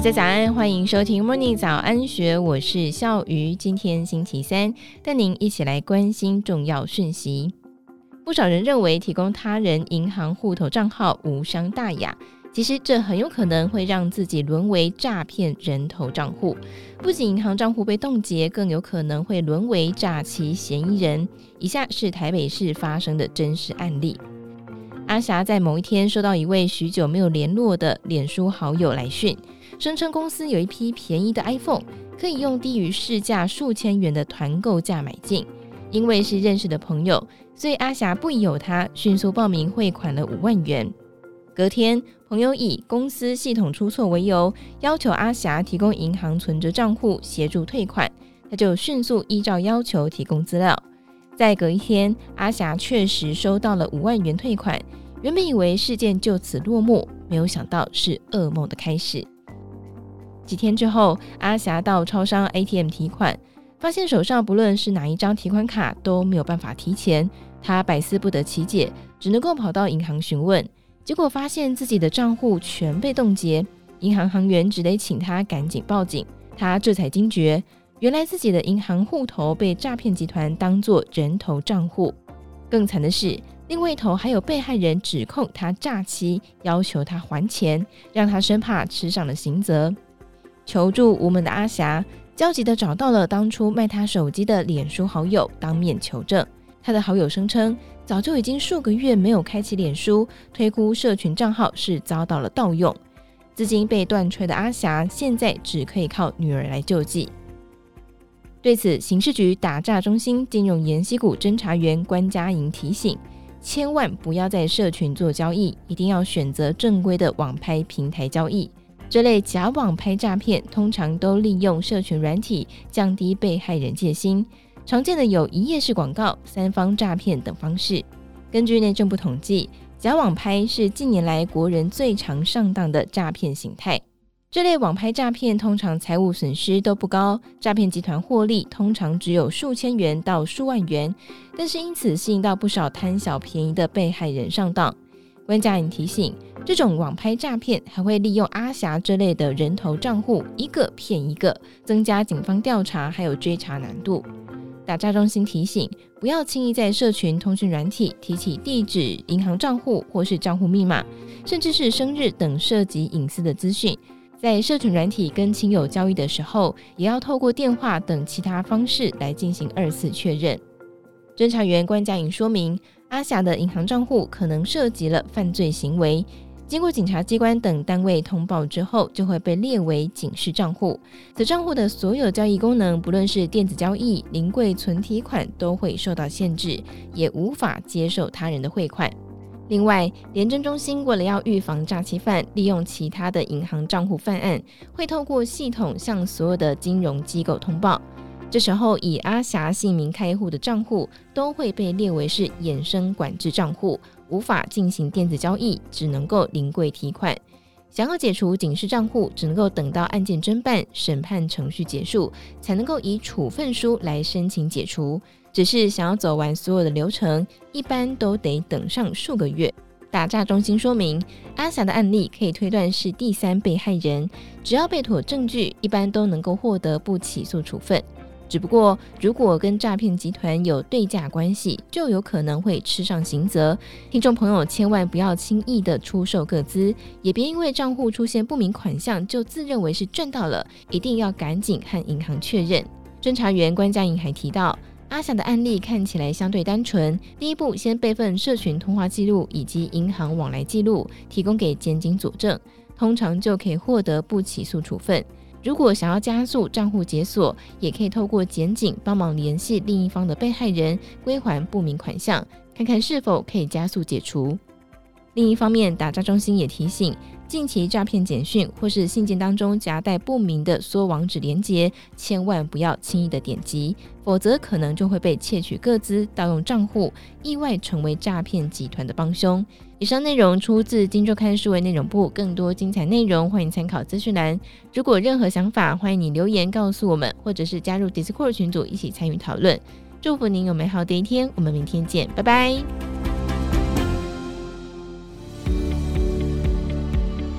大家早安，欢迎收听 Morning 早安学，我是笑鱼。今天星期三，带您一起来关心重要讯息。不少人认为提供他人银行户头账号无伤大雅。其实这很有可能会让自己沦为诈骗人头账户，不仅银行账户被冻结，更有可能会沦为诈欺嫌疑人。以下是台北市发生的真实案例：阿霞在某一天收到一位许久没有联络的脸书好友来讯，声称公司有一批便宜的 iPhone，可以用低于市价数千元的团购价买进。因为是认识的朋友，所以阿霞不疑有他，迅速报名汇款了五万元。隔天，朋友以公司系统出错为由，要求阿霞提供银行存折账户协助退款，他就迅速依照要求提供资料。在隔一天，阿霞确实收到了五万元退款。原本以为事件就此落幕，没有想到是噩梦的开始。几天之后，阿霞到超商 ATM 提款，发现手上不论是哪一张提款卡都没有办法提钱，她百思不得其解，只能够跑到银行询问。结果发现自己的账户全被冻结，银行行员只得请她赶紧报警。她这才惊觉，原来自己的银行户头被诈骗集团当作人头账户。更惨的是，另外一头还有被害人指控他诈欺，要求他还钱，让他生怕吃上了刑责。求助无门的阿霞，焦急地找到了当初卖他手机的脸书好友，当面求证。他的好友声称，早就已经数个月没有开启脸书，推估社群账号是遭到了盗用，资金被断炊的阿霞现在只可以靠女儿来救济。对此，刑事局打诈中心金融研析股侦查员关佳莹提醒：千万不要在社群做交易，一定要选择正规的网拍平台交易。这类假网拍诈骗通常都利用社群软体降低被害人戒心。常见的有一页式广告、三方诈骗等方式。根据内政部统计，假网拍是近年来国人最常上当的诈骗形态。这类网拍诈骗通常财务损失都不高，诈骗集团获利通常只有数千元到数万元，但是因此吸引到不少贪小便宜的被害人上当。关佳颖提醒，这种网拍诈骗还会利用阿霞这类的人头账户，一个骗一个，增加警方调查还有追查难度。打诈中心提醒，不要轻易在社群通讯软体提起地址、银行账户或是账户密码，甚至是生日等涉及隐私的资讯。在社群软体跟亲友交易的时候，也要透过电话等其他方式来进行二次确认。侦查员关佳颖说明，阿霞的银行账户可能涉及了犯罪行为。经过警察机关等单位通报之后，就会被列为警示账户。此账户的所有交易功能，不论是电子交易、临柜存提款，都会受到限制，也无法接受他人的汇款。另外，廉政中心为了要预防诈欺犯利用其他的银行账户犯案，会透过系统向所有的金融机构通报。这时候，以阿霞姓名开户的账户都会被列为是衍生管制账户。无法进行电子交易，只能够临柜提款。想要解除警示账户，只能够等到案件侦办、审判程序结束，才能够以处分书来申请解除。只是想要走完所有的流程，一般都得等上数个月。打诈中心说明，阿霞的案例可以推断是第三被害人，只要被妥证据，一般都能够获得不起诉处分。只不过，如果跟诈骗集团有对价关系，就有可能会吃上刑责。听众朋友千万不要轻易的出售个资，也别因为账户出现不明款项就自认为是赚到了，一定要赶紧和银行确认。侦查员关佳颖还提到，阿霞的案例看起来相对单纯，第一步先备份社群通话记录以及银行往来记录，提供给检警佐证，通常就可以获得不起诉处分。如果想要加速账户解锁，也可以透过检警帮忙联系另一方的被害人归还不明款项，看看是否可以加速解除。另一方面，打诈中心也提醒，近期诈骗简讯或是信件当中夹带不明的缩网址连接，千万不要轻易的点击，否则可能就会被窃取个资、盗用账户，意外成为诈骗集团的帮凶。以上内容出自《今周刊》数位内容部，更多精彩内容欢迎参考资讯栏。如果任何想法，欢迎你留言告诉我们，或者是加入 Discord 群组一起参与讨论。祝福您有美好的一天，我们明天见，拜拜。